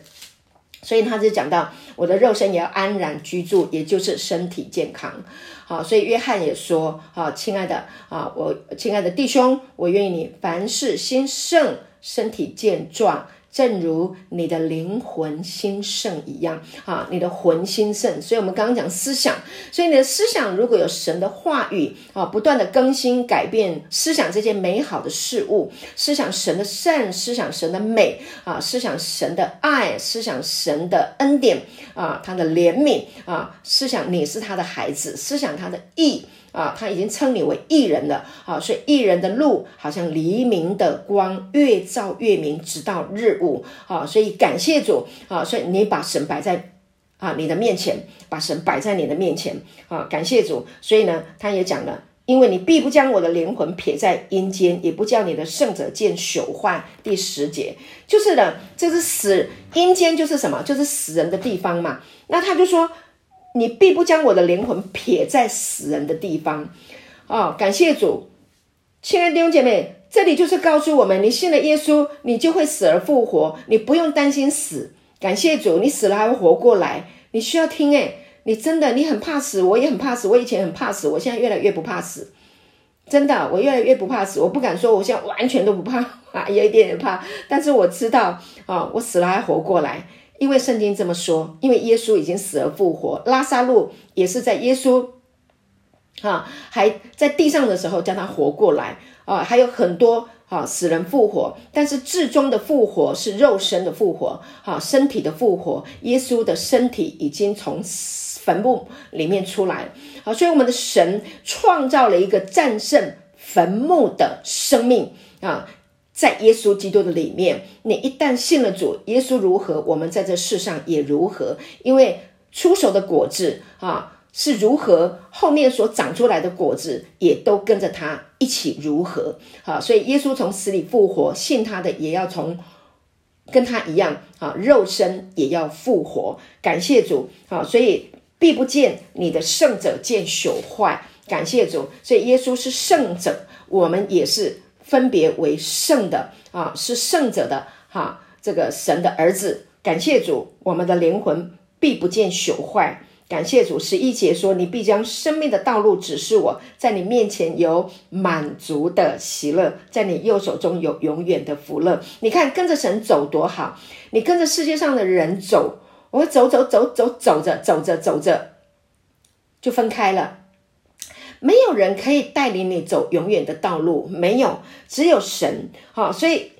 所以他就讲到，我的肉身也要安然居住，也就是身体健康。好，所以约翰也说，好，亲爱的啊，我亲爱的弟兄，我愿意你凡事兴盛，身体健壮。正如你的灵魂兴盛一样，啊，你的魂兴盛，所以我们刚刚讲思想，所以你的思想如果有神的话语，啊，不断的更新改变思想这些美好的事物，思想神的善，思想神的美，啊，思想神的爱，思想神的恩典，啊，他的怜悯，啊，思想你是他的孩子，思想他的义。啊，他已经称你为义人了啊，所以义人的路好像黎明的光，越照越明，直到日午啊。所以感谢主啊，所以你把神摆在啊你的面前，把神摆在你的面前啊，感谢主。所以呢，他也讲了，因为你必不将我的灵魂撇在阴间，也不叫你的圣者见朽坏。第十节就是呢，这是死阴间，就是什么？就是死人的地方嘛。那他就说。你必不将我的灵魂撇在死人的地方，哦，感谢主，亲爱的弟兄姐妹，这里就是告诉我们，你信了耶稣，你就会死而复活，你不用担心死。感谢主，你死了还会活过来。你需要听诶，你真的，你很怕死，我也很怕死，我以前很怕死，我现在越来越不怕死，真的，我越来越不怕死。我不敢说我现在完全都不怕啊，有一点点怕，但是我知道啊，我死了还活过来。因为圣经这么说，因为耶稣已经死而复活，拉撒路也是在耶稣啊还在地上的时候叫他活过来啊，还有很多啊死人复活，但是至终的复活是肉身的复活，啊身体的复活，耶稣的身体已经从坟墓里面出来了，啊，所以我们的神创造了一个战胜坟墓的生命啊。在耶稣基督的里面，你一旦信了主，耶稣如何，我们在这世上也如何。因为出手的果子啊是如何，后面所长出来的果子也都跟着他一起如何。啊，所以耶稣从死里复活，信他的也要从跟他一样啊，肉身也要复活。感谢主啊！所以必不见你的圣者见朽坏。感谢主，所以耶稣是圣者，我们也是。分别为圣的啊，是圣者的哈、这个神的儿子。感谢主，我们的灵魂必不见朽坏。感谢主，十一节说：“你必将生命的道路指示我，在你面前有满足的喜乐，在你右手中有永远的福乐。”你看，跟着神走多好！你跟着世界上的人走，我走走走走走着走着走着就分开了。没有人可以带领你走永远的道路，没有，只有神。好，所以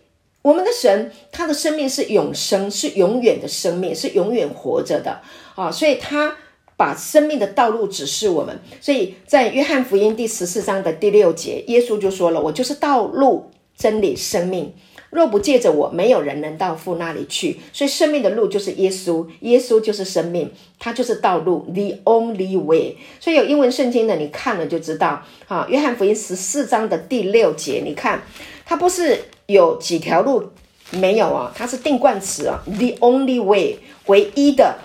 我们的神，他的生命是永生，是永远的生命，是永远活着的啊！所以他。把生命的道路指示我们，所以在约翰福音第十四章的第六节，耶稣就说了：“我就是道路、真理、生命，若不借着我，没有人能到父那里去。”所以生命的路就是耶稣，耶稣就是生命，他就是道路，the only way。所以有英文圣经的，你看了就知道。哈，约翰福音十四章的第六节，你看，它不是有几条路没有啊？它是定冠词啊，the only way，唯一的。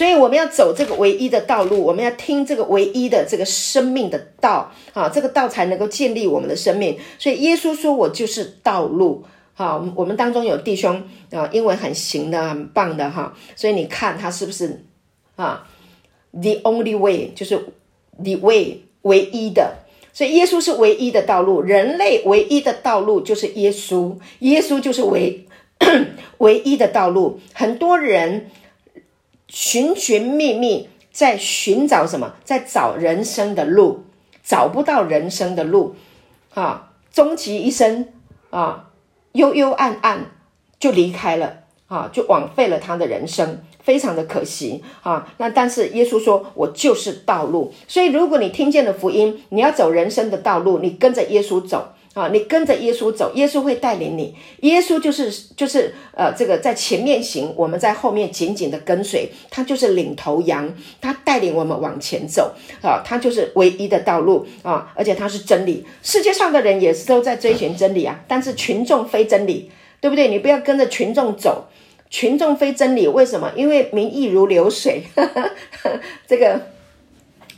所以我们要走这个唯一的道路，我们要听这个唯一的这个生命的道啊，这个道才能够建立我们的生命。所以耶稣说：“我就是道路。”哈，我们当中有弟兄啊，英文很行的，很棒的哈。所以你看他是不是啊？The only way 就是 the way 唯一的。所以耶稣是唯一的道路，人类唯一的道路就是耶稣，耶稣就是唯 唯一的道路。很多人。寻寻觅觅，在寻找什么？在找人生的路，找不到人生的路，啊，终其一生啊，幽幽暗暗就离开了，啊，就枉费了他的人生，非常的可惜啊。那但是耶稣说：“我就是道路。”所以如果你听见了福音，你要走人生的道路，你跟着耶稣走。啊，你跟着耶稣走，耶稣会带领你。耶稣就是就是呃，这个在前面行，我们在后面紧紧的跟随。他就是领头羊，他带领我们往前走。啊，他就是唯一的道路啊，而且他是真理。世界上的人也是都在追寻真理啊，但是群众非真理，对不对？你不要跟着群众走，群众非真理。为什么？因为民意如流水。呵 呵这个。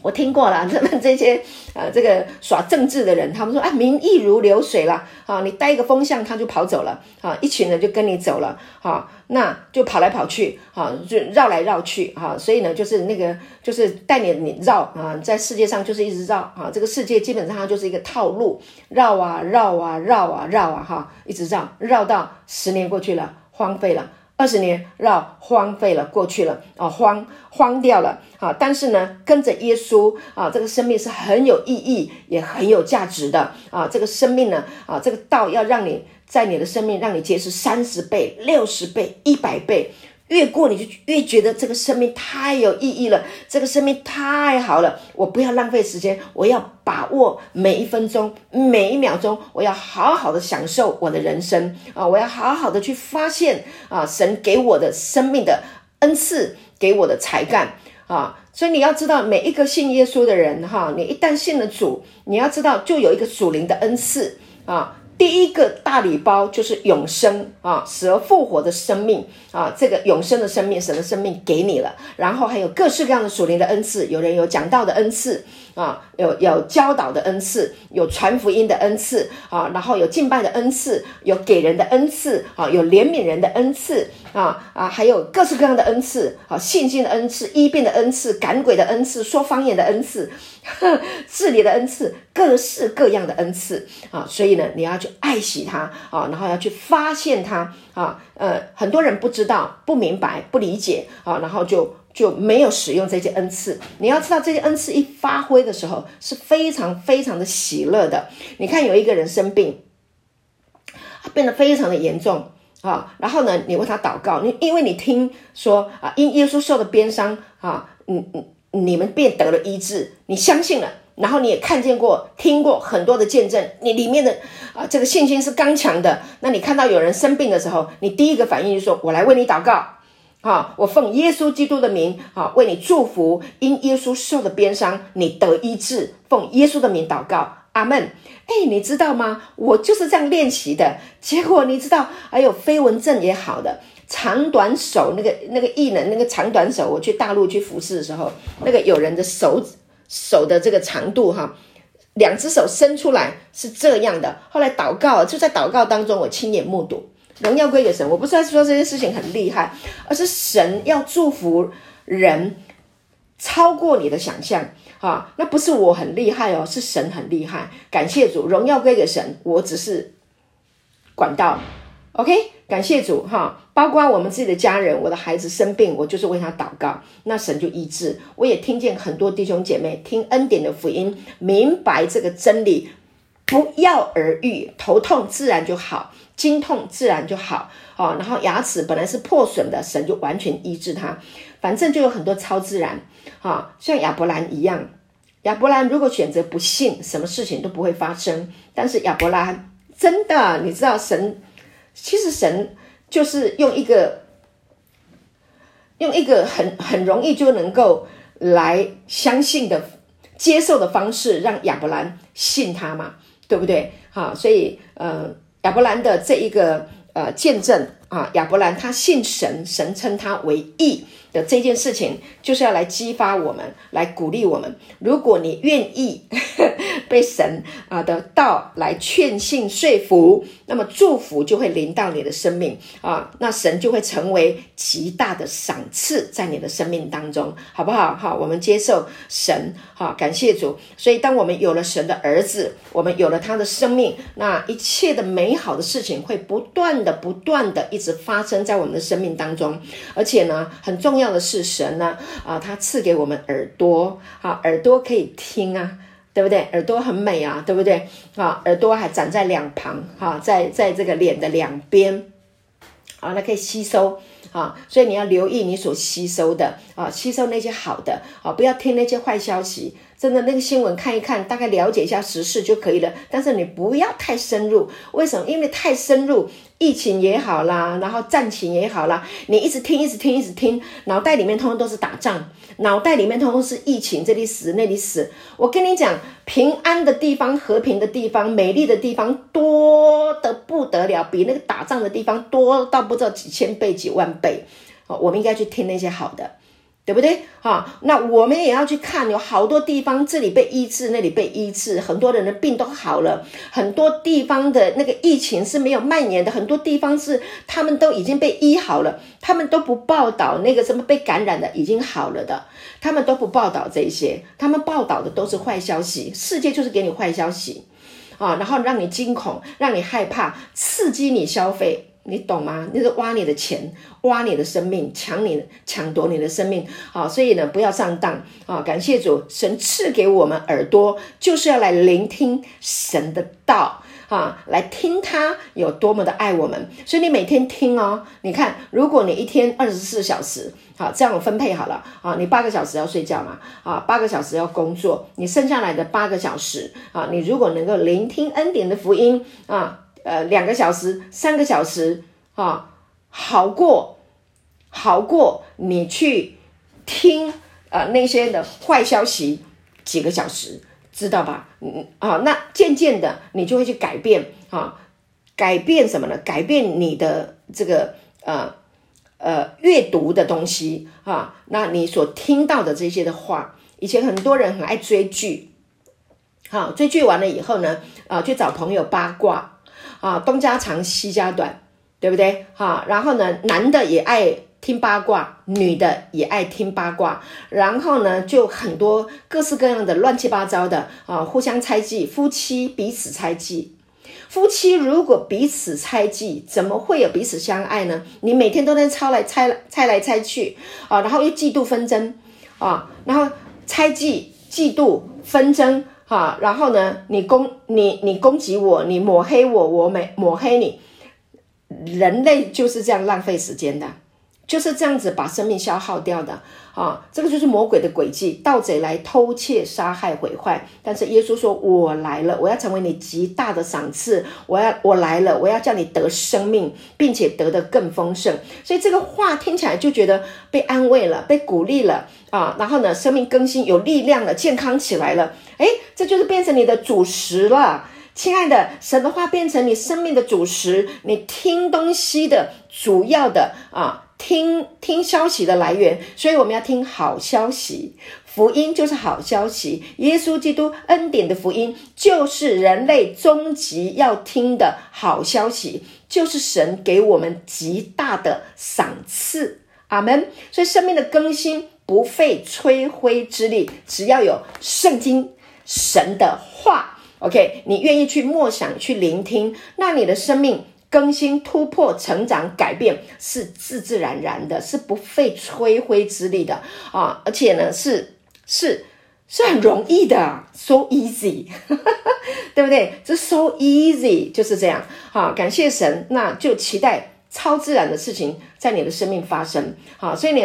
我听过了，他 们这些呃，这个耍政治的人，他们说啊，民意如流水了啊，你带一个风向，他就跑走了啊，一群人就跟你走了啊，那就跑来跑去啊，就绕来绕去啊，所以呢，就是那个就是带你你绕啊，在世界上就是一直绕啊，这个世界基本上就是一个套路，绕啊绕啊绕啊绕啊哈，一直绕绕到十年过去了，荒废了。二十年绕荒废了，过去了啊，荒荒掉了啊！但是呢，跟着耶稣啊，这个生命是很有意义，也很有价值的啊！这个生命呢啊，这个道要让你在你的生命让你结识三十倍、六十倍、一百倍。越过你就越觉得这个生命太有意义了，这个生命太好了，我不要浪费时间，我要把握每一分钟、每一秒钟，我要好好的享受我的人生啊！我要好好的去发现啊，神给我的生命的恩赐，给我的才干啊！所以你要知道，每一个信耶稣的人哈，你一旦信了主，你要知道就有一个属灵的恩赐啊。第一个大礼包就是永生啊，死而复活的生命啊，这个永生的生命，神的生命给你了。然后还有各式各样的属灵的恩赐，有人有讲到的恩赐啊，有有教导的恩赐，有传福音的恩赐啊，然后有敬拜的恩赐，有给人的恩赐啊，有怜悯人的恩赐啊啊，还有各式各样的恩赐啊，信心的恩赐，医病的恩赐，赶鬼的恩赐，说方言的恩赐。治理的恩赐，各式各样的恩赐啊，所以呢，你要去爱惜它啊，然后要去发现它啊，呃，很多人不知道、不明白、不理解啊，然后就就没有使用这些恩赐。你要知道，这些恩赐一发挥的时候，是非常非常的喜乐的。你看，有一个人生病，变得非常的严重啊，然后呢，你为他祷告，你因为你听说啊，因耶稣受的鞭伤啊，嗯嗯。你们便得了医治，你相信了，然后你也看见过、听过很多的见证，你里面的啊这个信心是刚强的。那你看到有人生病的时候，你第一个反应就是说：“我来为你祷告，啊，我奉耶稣基督的名啊为你祝福，因耶稣受的鞭伤，你得医治，奉耶稣的名祷告，阿门。”哎，你知道吗？我就是这样练习的，结果你知道，还有飞蚊症也好的。长短手那个那个异能那个长短手，我去大陆去服侍的时候，那个有人的手手的这个长度哈，两只手伸出来是这样的。后来祷告，就在祷告当中，我亲眼目睹，荣耀归给神。我不是在说这件事情很厉害，而是神要祝福人，超过你的想象啊！那不是我很厉害哦，是神很厉害。感谢主，荣耀归给神，我只是管道。OK，感谢主哈！包括我们自己的家人，我的孩子生病，我就是为他祷告，那神就医治。我也听见很多弟兄姐妹听恩典的福音，明白这个真理，不药而愈，头痛自然就好，经痛自然就好啊。然后牙齿本来是破损的，神就完全医治它。反正就有很多超自然啊，像亚伯兰一样，亚伯兰如果选择不信，什么事情都不会发生。但是亚伯兰真的，你知道神。其实神就是用一个用一个很很容易就能够来相信的接受的方式，让亚伯兰信他嘛，对不对？好，所以呃，亚伯兰的这一个呃见证啊，亚伯兰他信神，神称他为义。的这件事情就是要来激发我们，来鼓励我们。如果你愿意 被神啊的道来劝信说服，那么祝福就会临到你的生命啊，那神就会成为极大的赏赐在你的生命当中，好不好？好，我们接受神，好，感谢主。所以，当我们有了神的儿子，我们有了他的生命，那一切的美好的事情会不断的、不断的一直发生在我们的生命当中，而且呢，很重要。的是神呢啊，他赐给我们耳朵，啊，耳朵可以听啊，对不对？耳朵很美啊，对不对？啊，耳朵还长在两旁，哈，在在这个脸的两边，啊，它可以吸收啊，所以你要留意你所吸收的啊，吸收那些好的啊，不要听那些坏消息。真的那个新闻看一看，大概了解一下时事就可以了。但是你不要太深入，为什么？因为太深入，疫情也好啦，然后战情也好啦，你一直听，一直听，一直听，脑袋里面通通都是打仗，脑袋里面通通是疫情，这里死那里死。我跟你讲，平安的地方、和平的地方、美丽的地方多的不得了，比那个打仗的地方多到不知道几千倍、几万倍。哦，我们应该去听那些好的。对不对？哈，那我们也要去看，有好多地方这里被医治，那里被医治，很多人的病都好了。很多地方的那个疫情是没有蔓延的，很多地方是他们都已经被医好了，他们都不报道那个什么被感染的已经好了的，他们都不报道这些，他们报道的都是坏消息。世界就是给你坏消息啊，然后让你惊恐，让你害怕，刺激你消费。你懂吗？那是挖你的钱，挖你的生命，抢你抢夺你的生命啊！所以呢，不要上当啊！感谢主，神赐给我们耳朵，就是要来聆听神的道啊，来听他有多么的爱我们。所以你每天听哦，你看，如果你一天二十四小时，好，这样分配好了啊，你八个小时要睡觉嘛，啊，八个小时要工作，你剩下来的八个小时啊，你如果能够聆听恩典的福音啊。呃，两个小时、三个小时，啊，好过，好过你去听呃那些的坏消息几个小时，知道吧？嗯啊，那渐渐的你就会去改变啊，改变什么呢？改变你的这个呃呃阅读的东西啊，那你所听到的这些的话，以前很多人很爱追剧，好，追剧完了以后呢，啊，去找朋友八卦。啊，东家长西家短，对不对？哈，然后呢，男的也爱听八卦，女的也爱听八卦，然后呢，就很多各式各样的乱七八糟的啊，互相猜忌，夫妻彼此猜忌，夫妻如果彼此猜忌，怎么会有彼此相爱呢？你每天都在抄来猜猜来猜去啊，然后又嫉妒纷争啊，然后猜忌、嫉妒、纷争。啊，然后呢，你攻你你攻击我，你抹黑我，我没抹黑你，人类就是这样浪费时间的，就是这样子把生命消耗掉的啊！这个就是魔鬼的诡计，盗贼来偷窃、杀害、毁坏。但是耶稣说：“我来了，我要成为你极大的赏赐，我要我来了，我要叫你得生命，并且得的更丰盛。”所以这个话听起来就觉得被安慰了，被鼓励了啊！然后呢，生命更新，有力量了，健康起来了。诶，这就是变成你的主食了，亲爱的，神的话变成你生命的主食，你听东西的主要的啊，听听消息的来源，所以我们要听好消息，福音就是好消息，耶稣基督恩典的福音就是人类终极要听的好消息，就是神给我们极大的赏赐。阿门。所以生命的更新不费吹灰之力，只要有圣经神的话，OK，你愿意去默想、去聆听，那你的生命。更新、突破、成长、改变是自自然然的，是不费吹灰之力的啊！而且呢，是是是很容易的，so easy，对不对？这 so easy 就是这样。好，感谢神，那就期待超自然的事情在你的生命发生。好，所以你。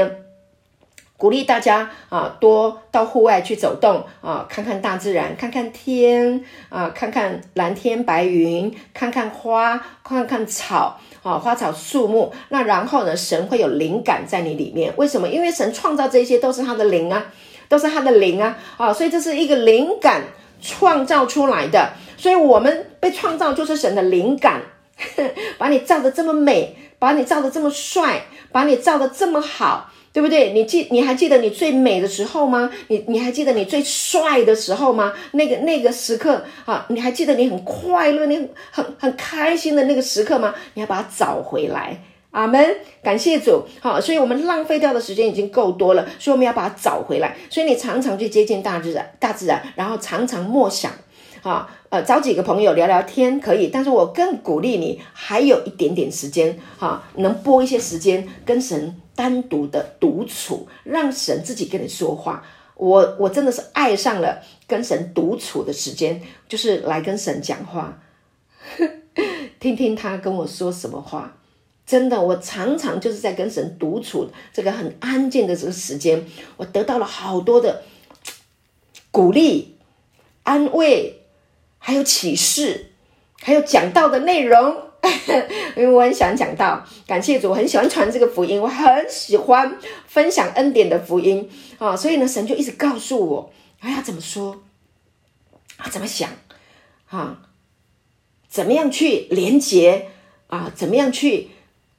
鼓励大家啊，多到户外去走动啊，看看大自然，看看天啊，看看蓝天白云，看看花，看看草啊，花草树木。那然后呢，神会有灵感在你里面。为什么？因为神创造这些都是他的灵啊，都是他的灵啊啊，所以这是一个灵感创造出来的。所以我们被创造就是神的灵感，把你造的这么美，把你造的这么帅，把你造的这么好。对不对？你记，你还记得你最美的时候吗？你你还记得你最帅的时候吗？那个那个时刻啊，你还记得你很快乐、你很很开心的那个时刻吗？你要把它找回来。阿门，感谢主。好，所以我们浪费掉的时间已经够多了，所以我们要把它找回来。所以你常常去接近大自然，大自然，然后常常默想。啊，呃，找几个朋友聊聊天可以，但是我更鼓励你还有一点点时间，哈，能拨一些时间跟神单独的独处，让神自己跟你说话。我我真的是爱上了跟神独处的时间，就是来跟神讲话，听听他跟我说什么话。真的，我常常就是在跟神独处，这个很安静的这个时间，我得到了好多的鼓励、安慰。还有启示，还有讲道的内容，因为我很喜欢讲道，感谢主，我很喜欢传这个福音，我很喜欢分享恩典的福音。啊，所以呢，神就一直告诉我，哎呀，怎么说？啊，怎么想？啊，怎么样去连接啊，怎么样去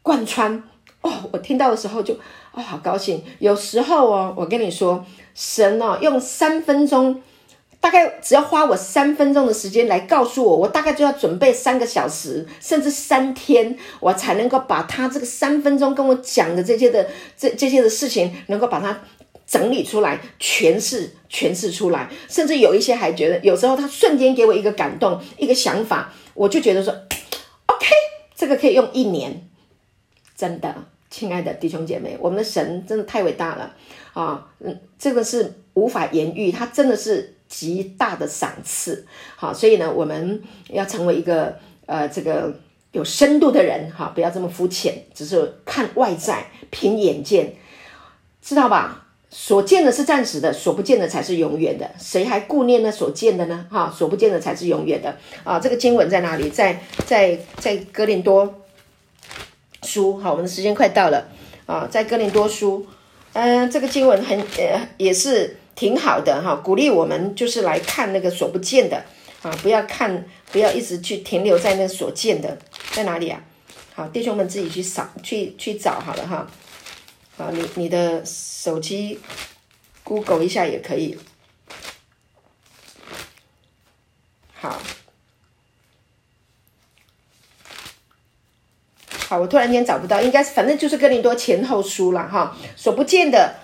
贯穿？哦，我听到的时候就哦，好高兴。有时候哦，我跟你说，神哦，用三分钟。大概只要花我三分钟的时间来告诉我，我大概就要准备三个小时，甚至三天，我才能够把他这个三分钟跟我讲的这些的这这些的事情，能够把它整理出来，诠释诠释出来。甚至有一些还觉得，有时候他瞬间给我一个感动，一个想法，我就觉得说，OK，这个可以用一年。真的，亲爱的弟兄姐妹，我们的神真的太伟大了啊！嗯，这个是无法言喻，他真的是。极大的赏赐，好，所以呢，我们要成为一个呃，这个有深度的人，哈，不要这么肤浅，只是看外在，凭眼见，知道吧？所见的是暂时的，所不见的才是永远的。谁还顾念那所见的呢？哈，所不见的才是永远的啊！这个经文在哪里？在在在哥林多书，好，我们的时间快到了啊，在哥林多书，嗯、这个经文很呃，也是。挺好的哈，鼓励我们就是来看那个所不见的啊，不要看，不要一直去停留在那所见的，在哪里啊？好，弟兄们自己去扫，去去找好了哈。好，你你的手机 Google 一下也可以。好，好，我突然间找不到，应该是反正就是哥林多前后书了哈，所不见的。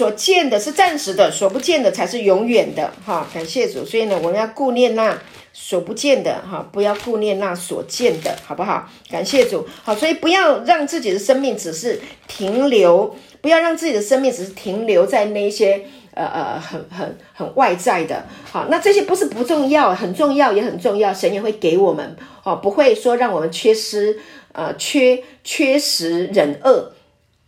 所见的是暂时的，所不见的才是永远的，哈！感谢主，所以呢，我们要顾念那所不见的，哈，不要顾念那所见的，好不好？感谢主，好，所以不要让自己的生命只是停留，不要让自己的生命只是停留在那些呃呃很很很外在的，好，那这些不是不重要，很重要也很重要，神也会给我们，哦，不会说让我们缺失，呃，缺缺食忍饿。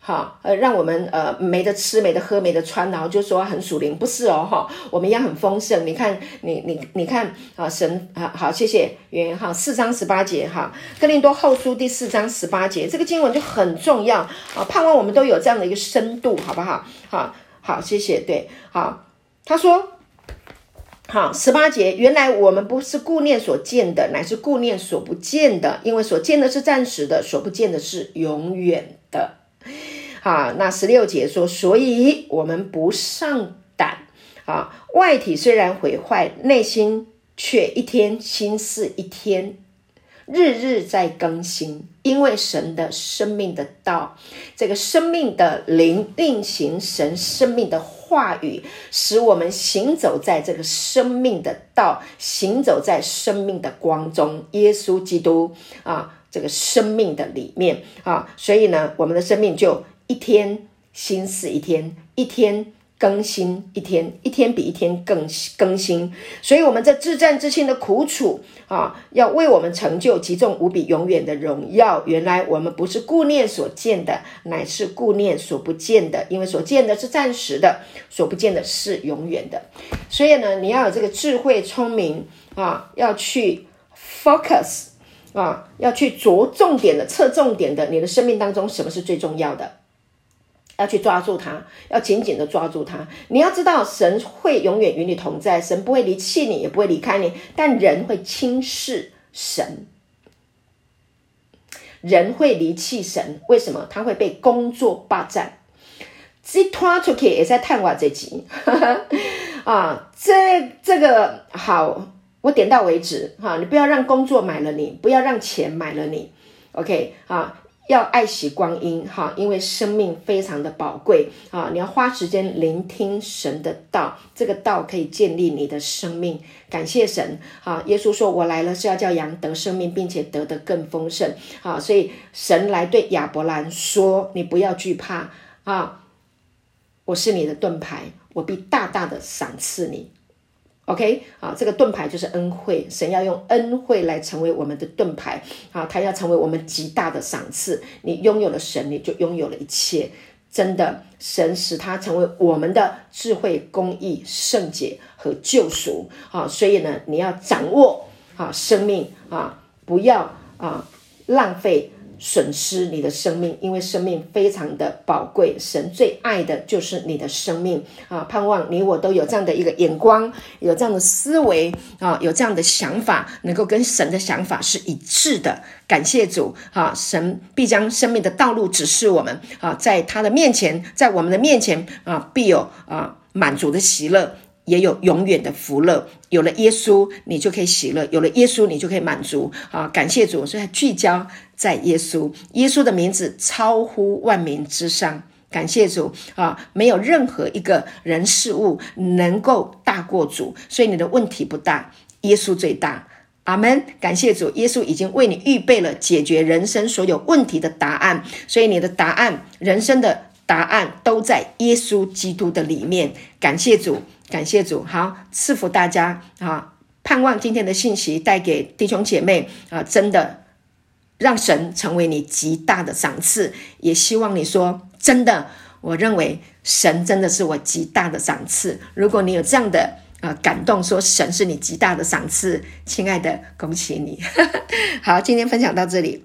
好，呃，让我们呃没得吃、没得喝、没得穿，然后就说很属灵，不是哦，哈，我们一样很丰盛。你看，你你你看啊，神啊，好，谢谢圆圆哈四章十八节哈，哥林多后书第四章十八节，这个经文就很重要啊，盼望我们都有这样的一个深度，好不好？好，好，谢谢，对，好，他说，好，十八节，原来我们不是顾念所见的，乃是顾念所不见的，因为所见的是暂时的，所不见的是永远的。好，那十六节说，所以我们不上胆啊，外体虽然毁坏，内心却一天新似一天。日日在更新，因为神的生命的道，这个生命的灵运行神生命的话语，使我们行走在这个生命的道，行走在生命的光中。耶稣基督啊，这个生命的里面啊，所以呢，我们的生命就一天新似一天，一天。更新一天，一天比一天更更新，所以，我们这至战至轻的苦楚啊，要为我们成就极重无比永远的荣耀。原来我们不是顾念所见的，乃是顾念所不见的，因为所见的是暂时的，所不见的是永远的。所以呢，你要有这个智慧聪明啊，要去 focus 啊，要去着重点的、侧重点的，你的生命当中什么是最重要的？要去抓住它，要紧紧的抓住它。你要知道，神会永远与你同在，神不会离弃你，也不会离开你。但人会轻视神，人会离弃神。为什么？他会被工作霸占。这拖出去也在探我这集 啊，这这个好，我点到为止哈。你不要让工作买了你，不要让钱买了你。OK 啊。要爱惜光阴哈，因为生命非常的宝贵啊！你要花时间聆听神的道，这个道可以建立你的生命。感谢神啊！耶稣说：“我来了是要叫羊得生命，并且得的更丰盛。”啊，所以神来对亚伯兰说：“你不要惧怕啊，我是你的盾牌，我必大大的赏赐你。” OK，啊，这个盾牌就是恩惠，神要用恩惠来成为我们的盾牌，啊，他要成为我们极大的赏赐。你拥有了神，你就拥有了一切。真的，神使他成为我们的智慧、公义、圣洁和救赎。啊，所以呢，你要掌握啊，生命啊，不要啊浪费。损失你的生命，因为生命非常的宝贵，神最爱的就是你的生命啊！盼望你我都有这样的一个眼光，有这样的思维啊，有这样的想法，能够跟神的想法是一致的。感谢主啊！神必将生命的道路指示我们啊，在他的面前，在我们的面前啊，必有啊满足的喜乐。也有永远的福乐，有了耶稣，你就可以喜乐；有了耶稣，你就可以满足啊！感谢主，所以聚焦在耶稣，耶稣的名字超乎万名之上。感谢主啊！没有任何一个人事物能够大过主，所以你的问题不大，耶稣最大。阿门！感谢主，耶稣已经为你预备了解决人生所有问题的答案，所以你的答案，人生的答案都在耶稣基督的里面。感谢主。感谢主，好赐福大家啊！盼望今天的信息带给弟兄姐妹啊，真的让神成为你极大的赏赐。也希望你说，真的，我认为神真的是我极大的赏赐。如果你有这样的啊感动，说神是你极大的赏赐，亲爱的，恭喜你！好，今天分享到这里。